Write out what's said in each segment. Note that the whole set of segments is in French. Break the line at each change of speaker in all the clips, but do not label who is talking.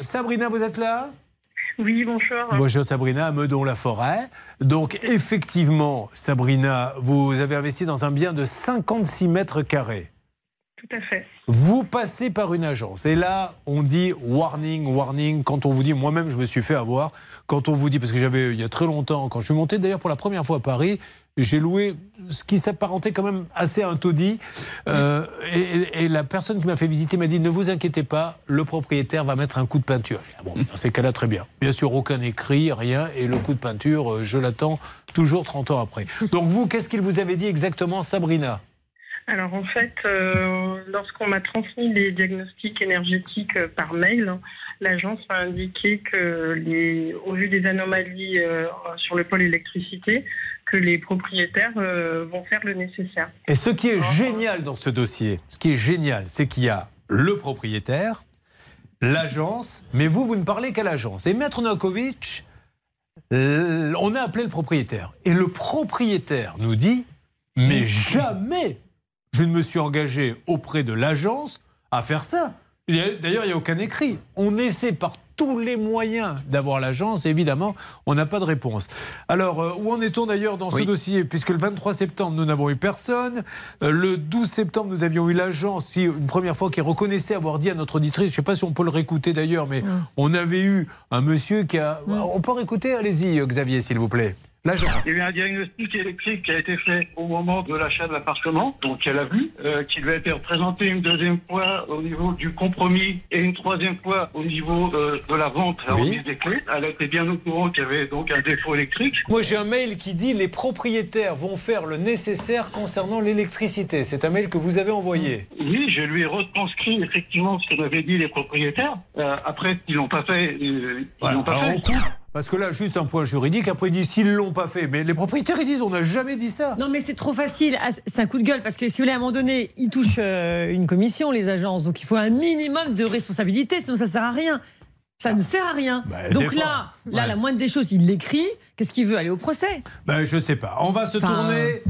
Sabrina, vous êtes là?
Oui, bonjour.
Bonjour Sabrina, à Meudon-la-Forêt. Donc effectivement, Sabrina, vous avez investi dans un bien de 56 mètres carrés.
Tout à fait.
Vous passez par une agence et là, on dit warning, warning. Quand on vous dit, moi-même, je me suis fait avoir. Quand on vous dit, parce que j'avais, il y a très longtemps, quand je suis monté d'ailleurs pour la première fois à Paris, j'ai loué ce qui s'apparentait quand même assez à un taudis. Euh, et, la personne qui m'a fait visiter m'a dit, ne vous inquiétez pas, le propriétaire va mettre un coup de peinture. Dit, ah dans ces cas-là, très bien. Bien sûr, aucun écrit, rien. Et le coup de peinture, euh, je l'attends toujours 30 ans après. Donc vous, qu'est-ce qu'il vous avait dit exactement, Sabrina?
Alors en fait, euh, lorsqu'on m'a transmis les diagnostics énergétiques par mail, l'agence m'a indiqué que, au vu des anomalies sur le pôle électricité, que les propriétaires euh, vont faire le nécessaire.
Et ce qui est génial dans ce dossier, ce qui est génial, c'est qu'il y a le propriétaire, l'agence, mais vous, vous ne parlez qu'à l'agence. Et Maître Novakovic, on a appelé le propriétaire. Et le propriétaire nous dit, mais jamais je ne me suis engagé auprès de l'agence à faire ça. Il y a- D'ailleurs, il n'y a aucun écrit. On essaie par tous les moyens d'avoir l'agence. Évidemment, on n'a pas de réponse. Alors, euh, où en est-on d'ailleurs dans ce
Oui.
dossier? Puisque le 23 septembre, nous n'avons eu personne. Euh, le 12 septembre, nous avions eu l'agence, si, une première fois, qui reconnaissait avoir dit à notre auditrice, je ne sais pas si on peut le réécouter d'ailleurs, mais on avait eu un monsieur qui a... On peut réécouter? Allez-y, Xavier, s'il vous plaît. L'agence.
Il y a eu un diagnostic électrique qui a été fait au moment de l'achat de l'appartement, donc elle a vu, euh, qui lui a été représenté une deuxième fois au niveau du compromis et une troisième fois au niveau euh, de la vente, la
Oui.
des clés. Elle était bien au courant qu'il y avait donc un défaut électrique.
Moi, j'ai un mail qui dit les propriétaires vont faire le nécessaire concernant l'électricité. C'est un mail que vous avez envoyé.
Oui, je lui ai retranscrit effectivement ce que m'avaient dit les propriétaires. Euh, après, ils l'ont pas fait. euh, ils
Voilà.
l'ont pas
Alors,
fait.
on coupe, parce que là, juste un point juridique. Après, ils disent s'ils l'ont pas fait. Mais les propriétaires, ils disent on n'a jamais dit ça.
Non, mais c'est trop facile. Ah, C'est un coup de gueule parce que si vous voulez, à un moment donné, ils touchent euh, une commission, les agences. Donc il faut un minimum de responsabilité, sinon ça sert à rien. Ça ne sert à rien.
Bah,
Donc là, là,
ouais.
la moindre des choses, il l'écrit. Qu'est-ce qu'il veut? Aller au procès?
Ben, je sais pas. On va se
Enfin-
tourner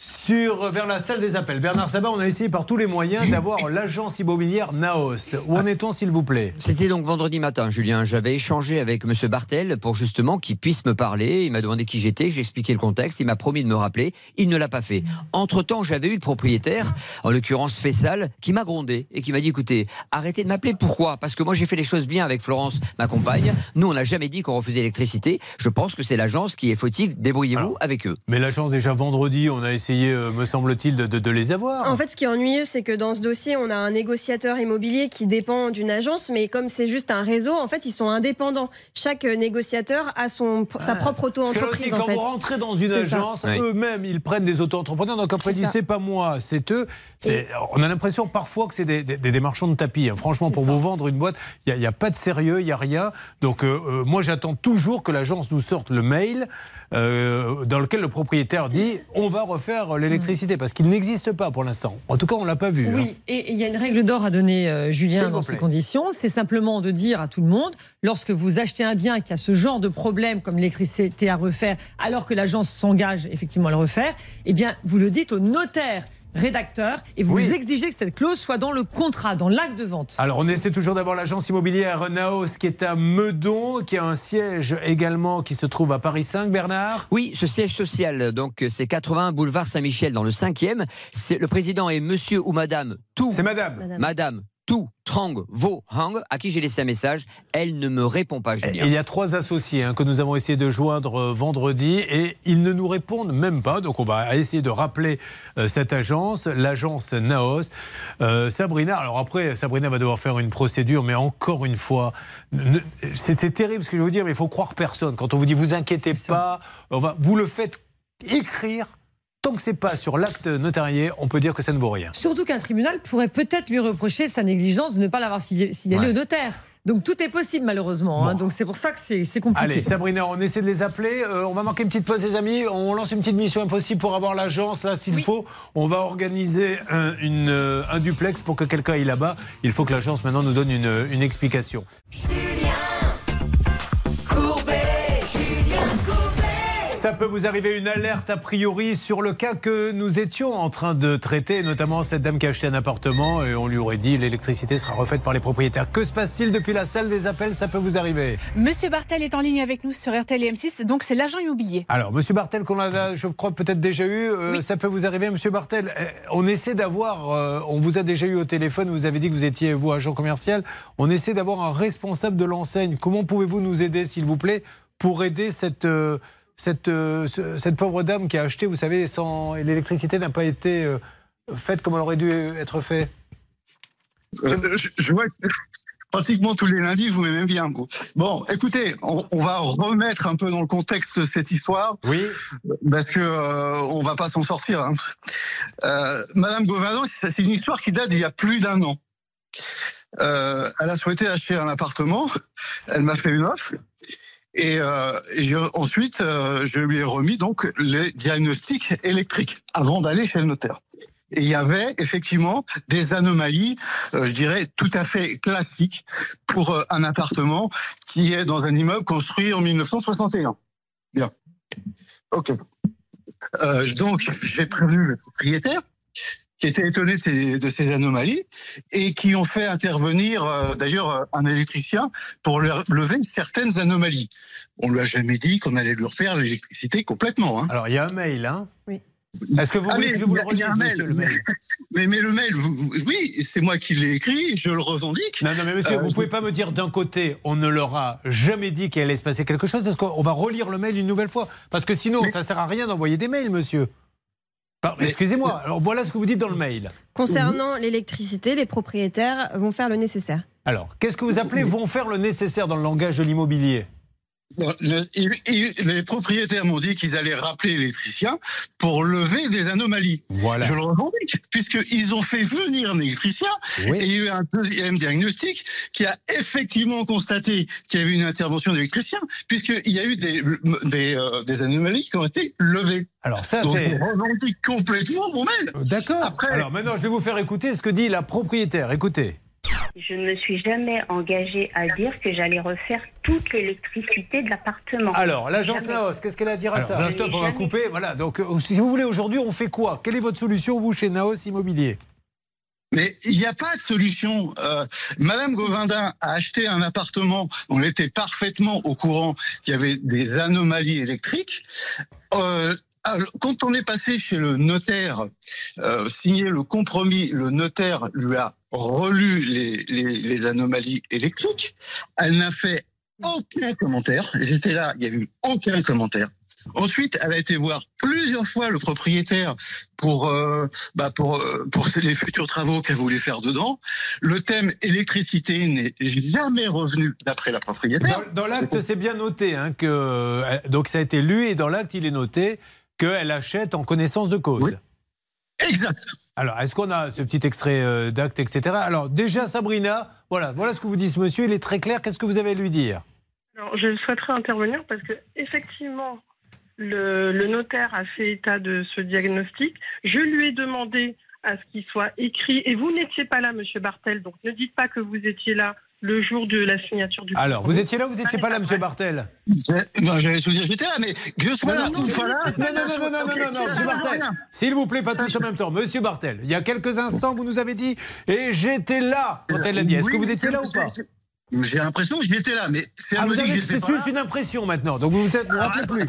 sur, vers la salle des appels. Bernard Sabat, on a essayé par tous les moyens d'avoir l'agence immobilière Naos. Où en est-on, s'il vous plaît?
C'était donc vendredi matin, Julien. J'avais échangé avec M. Bartel pour justement qu'il puisse me parler. Il m'a demandé qui j'étais, j'ai expliqué le contexte. Il m'a promis de me rappeler. Il ne l'a pas fait. Entre-temps, j'avais eu le propriétaire, en l'occurrence Fessal, qui m'a grondé et qui m'a dit écoutez, arrêtez de m'appeler. Pourquoi? Parce que moi, j'ai fait les choses bien avec Florence, ma compagne. Nous, on n'a jamais dit qu'on refusait l'électricité. Je pense que c'est l'agence qui est fautive. Débrouillez-vous avec eux.
Mais l'agence, déjà vendredi, on a essayé, euh, me semble-t-il, de, de- de les avoir.
En fait, ce qui est ennuyeux, c'est que dans ce dossier, on a un négociateur immobilier qui dépend d'une agence, mais comme c'est juste un réseau, en fait, ils sont indépendants. Chaque négociateur a son, sa propre auto-entreprise,
quand
en fait.
vous rentrez dans une agence,
Oui.
eux-mêmes, ils prennent des auto-entrepreneurs. Donc après, ils
C'est
disent
ça.
c'est pas moi, c'est eux. C'est- On a l'impression parfois que c'est des, des- des marchands de tapis. hein. Franchement, pour
ça.
vous vendre une boîte, il n'y a, pas de sérieux, il n'y a rien. Donc euh, euh, moi, j'attends toujours que l'agence nous sorte le mail euh, dans lequel le propriétaire dit on va refaire l'électricité. Parce qu'il n'existe pas pour l'instant. En tout cas, on ne l'a pas vu. hein.
Oui, et et il y a une règle d'or à donner, euh, Julien, dans ces conditions. C'est simplement de dire à tout le monde, lorsque vous achetez un bien qui a ce genre de problème comme l'électricité à refaire, alors que l'agence s'engage effectivement à le refaire, eh bien, vous le dites au notaire rédacteur et vous
Oui.
exigez que cette clause soit dans le contrat, dans l'acte de vente.
Alors, on essaie toujours d'avoir l'agence immobilière Naos qui est à Meudon, qui a un siège également qui se trouve à Paris 5, Bernard?
Oui, ce siège social, donc c'est 80 boulevard Saint-Michel dans le 5e. C'est- Le président est monsieur ou madame Tout.
C'est madame.
Madame.
Madame Tu Trang Vo Hang, à qui j'ai laissé un message. Elle ne me répond pas,
Et
Julien.
Il y a trois associés hein, que nous avons essayé de joindre euh, vendredi et ils ne nous répondent même pas. Donc on va essayer de rappeler euh, cette agence, l'agence Naos. Euh, Sabrina, alors après, Sabrina va devoir faire une procédure, mais encore une fois, c'est terrible ce que je veux vous dire, mais il faut croire personne. Quand on vous dit vous inquiétez pas, on va, vous le faites écrire. Tant que c'est pas sur l'acte notarié, on peut dire que ça ne vaut rien.
Surtout qu'un tribunal pourrait peut-être lui reprocher sa négligence de ne pas l'avoir signalé
Ouais.
au notaire. Donc tout est possible malheureusement. hein. Donc c'est pour ça que c'est compliqué.
Allez, Sabrina, on essaie de les appeler. Euh, on va manquer une petite pause, les amis. On lance une petite mission impossible pour avoir l'agence, là, s'il faut. On va organiser un, une, euh, un duplex pour que quelqu'un aille là-bas. Il faut que l'agence, maintenant, nous donne une, une explication. Ça peut vous arriver une alerte a priori sur le cas que nous étions en train de traiter, notamment cette dame qui a acheté un appartement et on lui aurait dit l'électricité sera refaite par les propriétaires. Que se passe-t-il depuis la salle des appels? Ça peut vous arriver.
Monsieur Bartel est en ligne avec nous sur RTL et M6, donc c'est l'agent immobilier.
Alors, Monsieur Bartel, qu'on a, je crois, peut-être déjà eu, euh, ça peut vous arriver, Monsieur Bartel. euh, On essaie d'avoir, euh, on vous a déjà eu au téléphone, vous avez dit que vous étiez, vous, agent commercial. On essaie d'avoir un responsable de l'enseigne. Comment pouvez-vous nous aider, s'il vous plaît, pour aider cette. euh, cette, euh, ce- cette pauvre dame qui a acheté, vous savez, sans l'électricité n'a pas été euh, faite comme elle aurait dû être faite.
Euh, je, je vois que pratiquement tous les lundis, vous m'aimez bien. Bon, écoutez, on, on va remettre un peu dans le contexte cette histoire,
Oui.
parce que euh, on va pas s'en sortir. hein. Euh, Madame Govindon, c'est c'est une histoire qui date d'il y a plus d'un an. Euh, elle a souhaité acheter un appartement. Elle m'a fait une offre. Et, euh, je- ensuite, euh, je lui ai remis donc les diagnostics électriques avant d'aller chez le notaire. Et il y avait effectivement des anomalies, euh, je dirais, tout à fait classiques pour euh, un appartement qui est dans un immeuble construit en 1961. Bien. Ok. Euh, donc, j'ai prévenu le propriétaire qui était étonné de ces, de ces anomalies et qui ont fait intervenir euh, d'ailleurs euh, un électricien pour le- lever certaines anomalies. On lui a jamais dit qu'on allait lui refaire l'électricité complètement. Hein.
Alors, il y a un mail, hein
Oui.
Est-ce que vous
Ah,
voulez
mais
que je vous le relise,
un
monsieur,
mail.
le mail
Mais, mais le mail, vous- vous- oui, c'est moi qui l'ai écrit, je le revendique.
Non, non, mais monsieur,
Euh,
vous
je-
pouvez pas me dire d'un côté, on ne leur a jamais dit qu'il allait se passer quelque chose, parce qu'on va relire le mail une nouvelle fois? Parce que sinon,
Mais-
ça sert à rien d'envoyer des mails, monsieur. Excusez-moi, alors voilà ce que vous dites dans le mail.
Concernant l'électricité, les propriétaires vont faire le nécessaire.
Alors, qu'est-ce que vous appelez vont faire le nécessaire dans le langage de l'immobilier?
Bon, le- il- il- les propriétaires m'ont dit qu'ils allaient rappeler l'électricien pour lever des anomalies.
Voilà.
Je le revendique, puisqu'ils ont fait venir un électricien et il y a eu un deuxième diagnostic qui a effectivement constaté qu'il y avait une intervention d'électricien, puisqu'il y a eu des, des, euh, des anomalies qui ont été levées.
Alors, ça, c'est.
je revendique complètement mon mail.
D'accord.
Après-
Alors maintenant, je vais vous faire écouter ce que dit la propriétaire. Écoutez.
Je ne me suis jamais engagée à dire que j'allais refaire toute l'électricité de l'appartement.
Alors, l'agence. Naos, qu'est-ce qu'elle a à dire à
Alors,
ça Un stop, on va couper. Voilà. Donc, euh, si vous voulez, aujourd'hui, on fait quoi? Quelle est votre solution, vous, chez Naos Immobilier?
Mais il n'y a pas de solution. Euh, Madame Govindin a acheté un appartement. On était parfaitement au courant qu'il y avait des anomalies électriques. Euh, alors, quand on est passé chez le notaire, euh, signer le compromis, le notaire lui a relu les, les, les anomalies électriques. Elle n'a fait aucun commentaire. J'étais là, il n'y a eu aucun commentaire. Ensuite, elle a été voir plusieurs fois le propriétaire pour euh, bah pour euh, pour les futurs travaux qu'elle voulait faire dedans. Le thème électricité n'est jamais revenu d'après la propriétaire.
Dans, dans l'acte, c'est bien noté hein, que euh, donc ça a été lu et dans l'acte, il est noté qu'elle achète en connaissance de cause.
Oui. Exact.
Alors, est-ce qu'on a ce petit extrait euh, d'acte, etc. Alors, déjà, Sabrina, voilà, voilà ce que vous dit ce monsieur. Il est très clair. Qu'est-ce que vous avez à lui dire?
Alors, je souhaiterais intervenir parce que effectivement, le, le notaire a fait état de ce diagnostic. Je lui ai demandé à ce qu'il soit écrit. Et vous n'étiez pas là, Monsieur Bartel, donc ne dites pas que vous étiez là le jour de la signature du.
Alors, vous étiez là ou vous n'étiez pas là, monsieur Bartel?
J'allais souvenir, j'étais là, mais que je sois
Non,
là
non,
ou
non,
pas là.
Non, non, non, non, non, monsieur Bartel. S'il vous plaît, pas tous en même temps. Monsieur Bartel, il y a quelques instants, vous nous avez dit, et j'étais là quand elle l'a dit. Est-ce que vous étiez là ou pas?
J'ai l'impression que j'étais là, mais c'est
Ah, juste une impression maintenant, donc vous vous êtes- vous vous rappelez plus.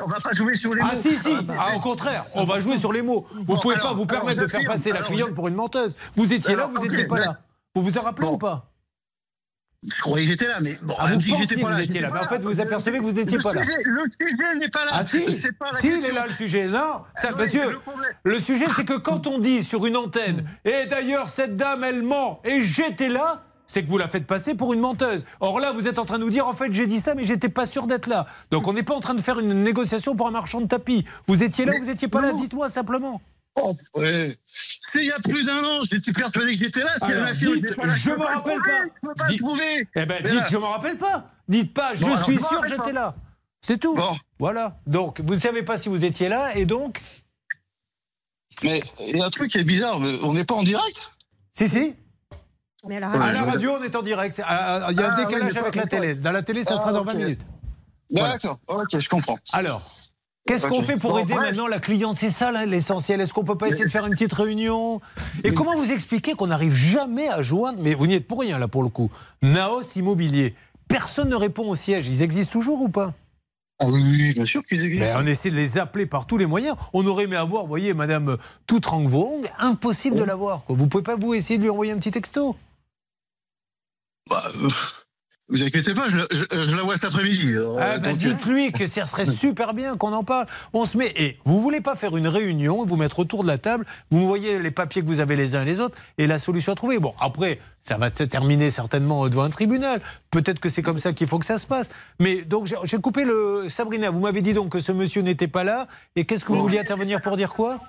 On va pas jouer sur les mots.
Ah si si, ah, au contraire, on va jouer sur les mots. Vous
Bon,
pouvez
alors,
pas vous permettre de faire passer la cliente pour une menteuse. Vous étiez là,
Alors,
vous
ok,
étiez pas
mais-
là? Vous vous en rappelez
Bon.
ou pas?
Je croyais que j'étais là, mais bon,
Ah,
elle
vous
me dit que
pensiez
j'étais pas
vous
là.
étiez là, mais en fait, vous apercevez que vous n'étiez
le
pas là.
sujet, Le sujet n'est pas là.
Ah si,
C'est pas la
si il est là le sujet. Non, ça,
Ah oui,
monsieur,
le
sujet c'est que quand on dit sur une antenne, et d'ailleurs cette dame elle ment, et j'étais là, c'est que vous la faites passer pour une menteuse. Or là, vous êtes en train de nous dire, en fait, j'ai dit ça, mais j'étais pas sûr d'être là. Donc on n'est pas en train de faire une négociation pour un marchand de tapis. Vous étiez là,
Mais-
ou vous étiez pas là? Dites-moi simplement.
Oh, ouais. C'est il y a plus d'un an, j'étais persuadé que j'étais là. Pas là,
je me rappelle pas.
Je peux pas
Dites-
le prouver.
Eh ben, dites,
là-
je m'en rappelle pas. Dites pas, je
Bon,
suis sûr que j'étais
pas.
là. C'est tout.
Bon,
Voilà. Donc, vous ne savez pas si vous étiez là, et donc.
mais il y a un truc qui est bizarre. On n'est pas en direct?
Si, si.
Mais alors,
Ouais,
À la
je-
radio, on est en direct. Il y a un
Ah,
décalage avec la télé. Dans la télé, ça
Ah,
sera dans
ok.
20 minutes. Voilà.
D'accord. Ok, je comprends.
Alors, Qu'est-ce qu'on
Ok.
fait pour aider maintenant la cliente? C'est ça l'essentiel. Est-ce qu'on peut pas essayer de faire une petite réunion? Et comment vous expliquer qu'on n'arrive jamais à joindre? Mais vous n'y êtes pour rien là pour le coup. Naos Immobilier. Personne ne répond au siège. Ils existent toujours ou pas?
Ah oui, bien sûr qu'ils existent.
Ben, On essaie de les appeler par tous les moyens. On aurait aimé avoir, vous voyez, Madame Toutrang-Vong, impossible de l'avoir. Vous pouvez pas vous essayer de lui envoyer un petit texto?
Bah, euh, vous inquiétez pas, je, je- je la vois cet après-midi. alors,
Ah,
euh,
ben,
donc,
Dites-lui que ça serait super bien qu'on en parle. On se met. Et vous voulez pas faire une réunion, vous mettre autour de la table, vous me voyez les papiers que vous avez les uns et les autres, et la solution à trouver. Bon, après, ça va se terminer certainement devant un tribunal. Peut-être que c'est comme ça qu'il faut que ça se passe. Mais donc, j'ai- j'ai coupé le. Sabrina, vous m'avez dit donc que ce monsieur n'était pas là. Et qu'est-ce que vous vouliez intervenir pour dire quoi?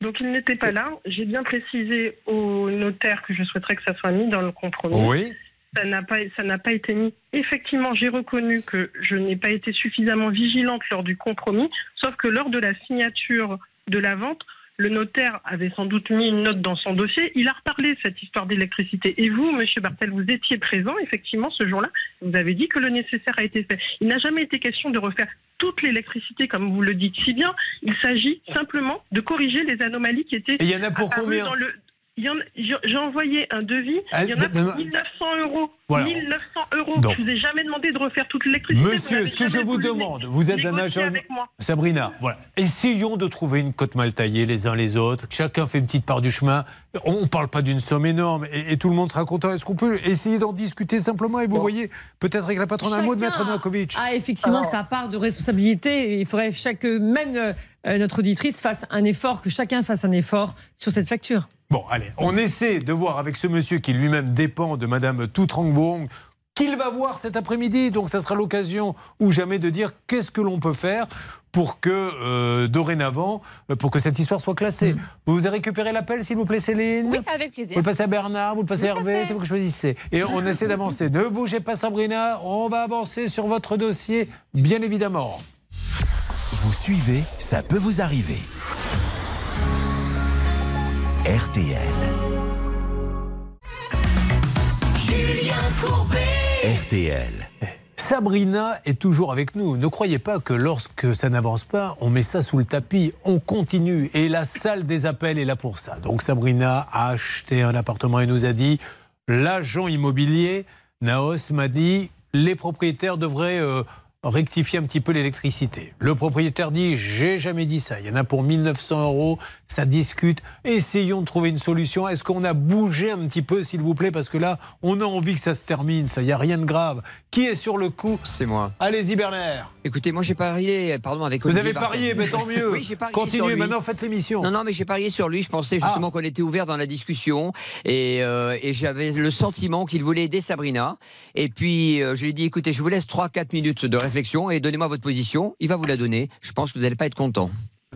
Donc il n'était pas là. J'ai bien précisé au notaire que je souhaiterais que ça soit mis dans le compromis.
Oui.
Ça n'a pas, ça n'a pas été mis. Effectivement, j'ai reconnu que je n'ai pas été suffisamment vigilante lors du compromis, sauf que lors de la signature de la vente, le notaire avait sans doute mis une note dans son dossier. Il a reparlé de cette histoire d'électricité. Et vous, Monsieur Bartel, vous étiez présent effectivement ce jour-là. Vous avez dit que le nécessaire a été fait. Il n'a jamais été question de refaire toute l'électricité, comme vous le dites si bien. Il s'agit simplement de corriger les anomalies qui étaient
Et il y en a pour combien
dans le- J'ai envoyé un devis.
Ah,
Il y en a
mais-
pour
mais-
1900 euros.
Voilà.
1900 euros.
Donc.
je vous ai jamais demandé de refaire toute l'électricité.
Monsieur, ce que je vous demande, vous êtes un agent.
avec moi.
Sabrina, voilà. Essayons de trouver une cote mal taillée les uns les autres. Chacun fait une petite part du chemin. On ne parle pas d'une somme énorme et, et tout le monde sera content. Est-ce qu'on peut essayer d'en discuter simplement Et vous voyez, peut-être avec la patronne, un mot de Maître Nankovic.
a effectivement
Alors-
sa part de responsabilité. Il faudrait chaque, même euh, notre auditrice fasse un effort, que chacun fasse un effort sur cette facture.
Bon, allez, on essaie de voir avec ce monsieur qui lui-même dépend de Madame Toutrang Vong qu'il va voir cet après-midi. Donc, ça sera l'occasion ou jamais de dire qu'est-ce que l'on peut faire pour que, euh, dorénavant, euh, pour que cette histoire soit classée. Vous avez récupéré l'appel, s'il vous plaît, Céline?
Oui, avec
Vous
plaisir.
le passez à Bernard, vous le passez à Hervé, c'est vous que choisissez. Et on essaie d'avancer. Ne bougez pas, Sabrina, on va avancer sur votre dossier, bien évidemment.
Vous suivez, ça peut vous arriver. RTL. Julien Courbet. RTL.
Sabrina est toujours avec nous. Ne croyez pas que lorsque ça n'avance pas, on met ça sous le tapis. On continue. Et la salle des appels est là pour ça. Donc Sabrina a acheté un appartement et nous a dit, l'agent immobilier, Naos m'a dit, les propriétaires devraient euh, rectifier un petit peu l'électricité. Le propriétaire dit, j'ai jamais dit ça. Il y en a pour 1900 euros. Ça discute. Essayons de trouver une solution. Est-ce qu'on a bougé un petit peu, s'il vous plaît? Parce que là, on a envie que ça se termine. Ça, il n'y a rien de grave. Qui est sur le coup?
C'est moi.
Allez-y, Bernard.
Écoutez, moi j'ai parié, pardon, avec
Vous
Olivier
avez
Bartel.
parié, mais tant mieux.
Oui, j'ai parié sur
Continuez,
lui.
maintenant faites l'émission.
Non, non, mais j'ai parié sur lui. Je pensais justement
Ah.
qu'on était ouvert dans la discussion et, euh, et j'avais le sentiment qu'il voulait aider Sabrina. Et puis euh, je lui ai dit écoutez, je vous laisse 3-4 minutes de réflexion et donnez-moi votre position. Il va vous la donner. Je pense que vous n'allez pas être content.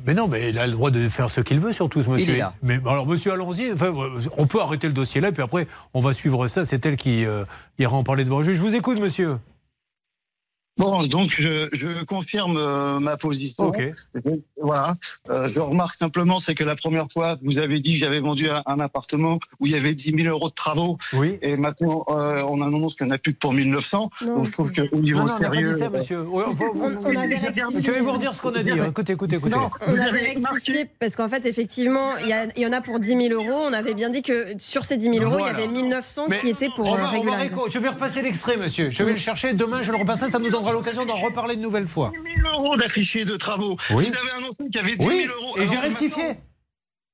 Mais non, mais il a le droit de faire ce qu'il veut, surtout ce monsieur.
est là.
Mais alors, monsieur, allons-y. Enfin, on peut arrêter le dossier là, puis après, on va suivre ça. C'est elle qui euh, ira en parler devant le juge. Je vous écoute, monsieur.
Bon, donc je, je confirme euh, ma position.
Ok.
Voilà. Euh, je remarque simplement, c'est que la première fois, vous avez dit que j'avais vendu un, un appartement où il y avait 10 000 euros de travaux.
Oui.
Et maintenant, euh, on annonce qu'il n'y en a plus que pour 1900.
Non.
Donc je trouve qu'au niveau
Non, non, on n'a pas
sérieux.
dit ça, monsieur. On-
On, on avait
vous redire ce qu'on a dit. hein. Écoutez, écoutez, écoutez.
Non,
On
vous
avait
avez
rectifié parce qu'en fait, effectivement, il y, a- il y en a pour 10 000 euros. On avait bien dit que sur ces 10 000 euros,
Voilà.
il y avait 1900
Mais
qui étaient pour
on
euh,
va- on va Je vais repasser l'extrait, monsieur. Je vais le chercher. Demain, je le repasserai. Ça nous donnera l'occasion d'en reparler une nouvelle fois.
10 000 euros d'affichés de travaux.
Oui.
Vous avez annoncé qu'il y avait 10 000
Oui.
euros.
Et j'ai rectifié.
maintenant-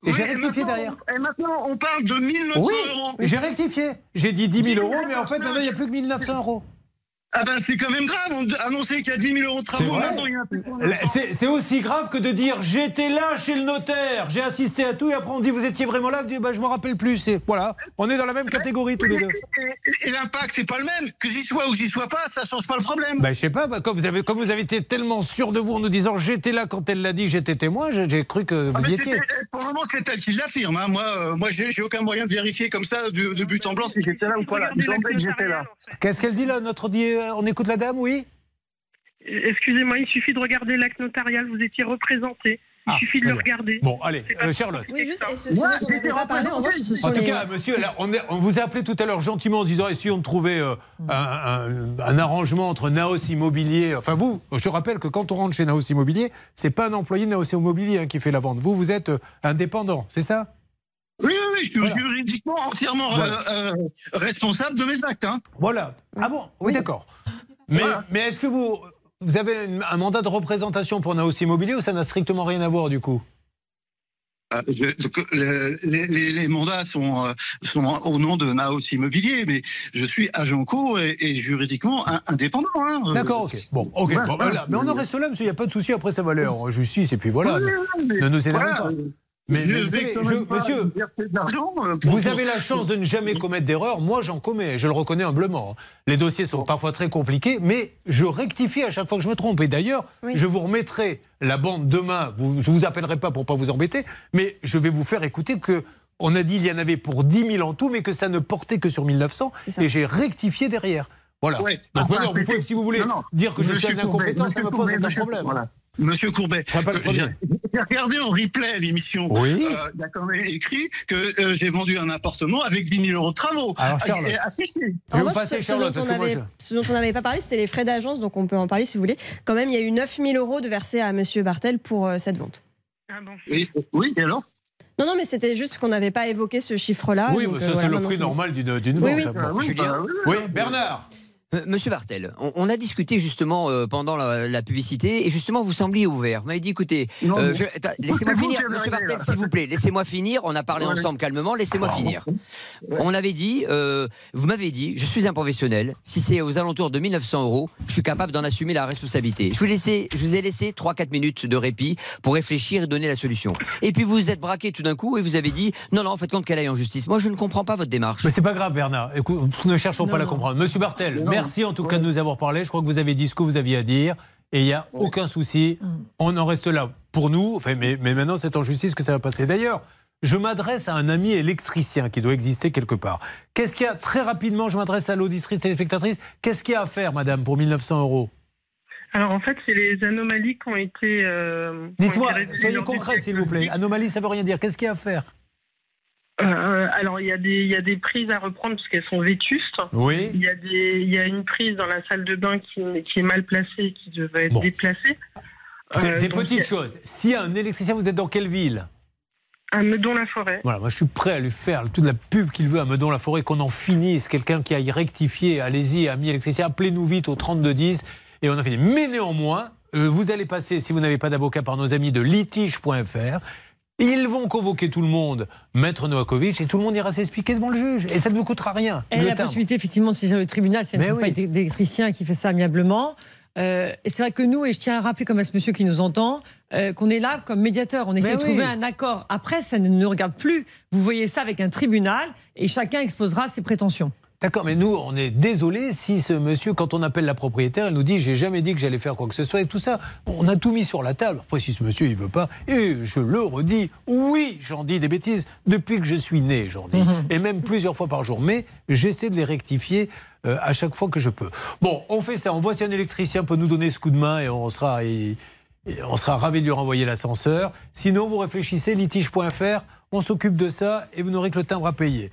Et j'ai rectifié derrière.
Et maintenant, on parle de 1900
Oui,
euros.
et j'ai rectifié. J'ai dit 10 000 euros, mais en fait, maintenant, il n'y a plus que 1900 euros.
Ah ben c'est quand même grave, on annonçait qu'il y a 10 000 euros de
C'est
travaux,
vrai.
maintenant il y en a plus que
Là,
1900.
C'est c'est aussi grave que de dire j'étais là chez le notaire, j'ai assisté à tout et après on dit vous étiez vraiment là, vous dites bah, je me rappelle plus. C'est voilà, on est dans la même catégorie tous les deux.
Et, l'impact n'est pas le même. Que j'y sois ou j'y sois pas, ça change pas le problème.
Bah, je sais pas, bah, comme, vous avez, comme vous avez été tellement sûr de vous en nous disant j'étais là quand elle l'a dit, j'étais témoin, j'ai cru que
Ah,
vous y
c'est
étiez.
pour le moment, c'est elle qui l'affirme. Hein. Moi, euh, moi, j'ai aucun moyen de vérifier comme ça de, de but en blanc si j'étais là ou pas là.
Qu'est-ce qu'elle dit là, notre dit, euh, on écoute la dame, oui
Excusez-moi, il suffit de regarder l'acte notarial. Vous étiez représenté. Il
Ah,
suffit de le regarder.
Bon, allez, euh, Charlotte.
Oui, juste, et ce, pas parlé, en revanche, ce sont
En tout
les-
cas, monsieur, là, on, est- on vous a appelé tout à l'heure gentiment en disant essayons de trouver euh, un, un- un arrangement entre Naos Immobilier. Enfin, vous, je te rappelle que quand on rentre chez Naos Immobilier, c'est pas un employé de Naos Immobilier hein, qui fait la vente. Vous, vous êtes euh, indépendant, c'est ça?
Oui, oui, oui, je suis
Voilà.
juridiquement entièrement euh,
Voilà.
euh, responsable de mes actes. Hein.
Voilà. Ah bon? Oui, d'accord. Mais,
Voilà.
mais est-ce que vous, vous avez un mandat de représentation pour Naos Immobilier ou ça n'a strictement rien à voir du coup?
Euh, je- le- les, les- les mandats sont, euh, sont au nom de Naos Immobilier, mais je suis agent co et, et juridiquement in- indépendant. hein.
D'accord, ok. Bon, ok.
Voilà.
Bon, voilà. Mais on en reste là, monsieur, il n'y a pas de souci. Après, ça va aller en justice et puis voilà.
oui, oui, mais
ne nous énervez
voilà,
pas. Mais,
je
mais monsieur,
euh,
Vous avez la chance de ne jamais commettre d'erreur. Moi, j'en commets. Je le reconnais humblement. Les dossiers sont parfois très compliqués, mais je rectifie à chaque fois que je me trompe. Et d'ailleurs,
Oui.
je vous remettrai la bande demain. Vous, je vous appellerai pas pour pas vous embêter, mais je vais vous faire écouter que. On a dit il y en avait pour 10 000 en tout, mais que ça ne portait que sur 1900.
C'est ça.
Et j'ai rectifié derrière. Voilà.
Ouais.
Donc maintenant, vous pouvez, si vous voulez,
Non, non.
dire que je suis un incompétent, ça me pose aucun problème.
voilà. Monsieur Courbet, euh, j'ai regardé en replay l'émission.
Oui.
Euh, Il a quand même écrit que euh, j'ai vendu un appartement avec 10 000 euros de travaux.
Alors, Charlotte.
ce,
Charlotte,
dont on
que moi,
avait-
je-
ce dont on n'avait pas parlé, c'était les frais d'agence, donc on peut en parler si vous voulez. Quand même, il y a eu 9000 euros de versés à Monsieur Bartel pour euh, cette vente.
Ah bon.
Oui, oui, et alors?
Non, non, mais c'était juste qu'on n'avait pas évoqué ce chiffre-là.
Oui,
donc,
mais
euh, voilà,
c'est le prix normal d'une d'une
Oui,
vente.
oui.
Bon.
Ah oui,
Julien
bah oui,
Oui, Bernard.
Euh, Monsieur Bartel, on, on a discuté justement euh, pendant la, la publicité et justement vous sembliez ouvert. Vous m'avez dit écoutez, euh, laissez-moi finir, Monsieur Bartel, s'il vous plaît, laissez-moi finir. On a parlé
Ouais.
ensemble calmement, laissez-moi
Ah,
finir. On avait dit, euh, vous m'avez dit, je suis un professionnel. Si c'est aux alentours de 1900 euros, je suis capable d'en assumer la responsabilité. Je vous, laissez- je vous ai laissé 3-4 minutes de répit pour réfléchir et donner la solution. Et puis vous vous êtes braqué tout d'un coup et vous avez dit, non, non, faites compte qu'elle aille en justice. Moi, je ne comprends pas votre démarche.
Mais c'est pas grave, Bernard. Écoute, ne cherchons pas à la comprendre. Monsieur Bartel,
Non.
merci en tout cas de nous avoir parlé. Je crois que vous avez dit ce que vous aviez à dire. Et il n'y a aucun souci. On en reste là pour nous. Enfin, mais, mais maintenant, c'est en justice que ça va passer. D'ailleurs, je m'adresse à un ami électricien qui doit exister quelque part. Qu'est-ce qu'il y a Très rapidement, je m'adresse à l'auditrice téléspectatrice. Qu'est-ce qu'il y a à faire, madame, pour 1900 euros?
Alors en fait, c'est les anomalies qui ont été. euh,
Dites-moi, soyez concrète, s'il vous plaît. Anomalie, ça veut rien dire. Qu'est-ce qu'il y a à faire?
Euh, alors il y, a des- il y a des prises à reprendre parce qu'elles sont vétustes.
Oui.
Il y, a des, il y a une prise dans la salle de bain qui, qui est mal placée, qui devait être
Bon.
déplacée.
Des,
Euh,
des
donc,
petites
a-
choses. S'il y a un électricien, vous êtes dans quelle ville
À Meudon-la-Forêt.
Voilà, moi je suis prêt à lui faire toute la pub qu'il veut à Meudon-la-Forêt, qu'on en finisse. Quelqu'un qui aille rectifier, allez-y, ami électricien, appelez-nous vite au 3210 et on en finit. Mais néanmoins, euh, vous allez passer, si vous n'avez pas d'avocat, par nos amis de litige.fr. Ils vont convoquer tout le monde, Maître Novakovic, et tout le monde ira s'expliquer devant le juge. Et ça ne vous coûtera rien. Le
la possibilité effectivement de saisir le tribunal
oui.
pas d'électricien qui fait ça amiablement. Euh, et c'est vrai que nous, et je tiens à rappeler comme à ce monsieur qui nous entend, euh, qu'on est là comme médiateur. On essaie
Mais
de
oui.
trouver un accord. Après, ça ne nous regarde plus. Vous voyez ça avec un tribunal et chacun exposera ses prétentions.
D'accord, mais nous, on est désolé si ce monsieur, quand on appelle la propriétaire, elle nous dit j'ai jamais dit que j'allais faire quoi que ce soit et tout ça. On a tout mis sur la table. Après, si ce monsieur, il veut pas, et je le redis, oui, j'en dis des bêtises depuis que je suis né, j'en dis, et même plusieurs fois par jour. Mais j'essaie de les rectifier euh, à chaque fois que je peux. Bon, on fait ça. On voit si un électricien peut nous donner ce coup de main et on sera. et- et on sera ravi de lui renvoyer l'ascenseur. Sinon, vous réfléchissez, litige.fr, on s'occupe de ça et vous n'aurez que le timbre à payer.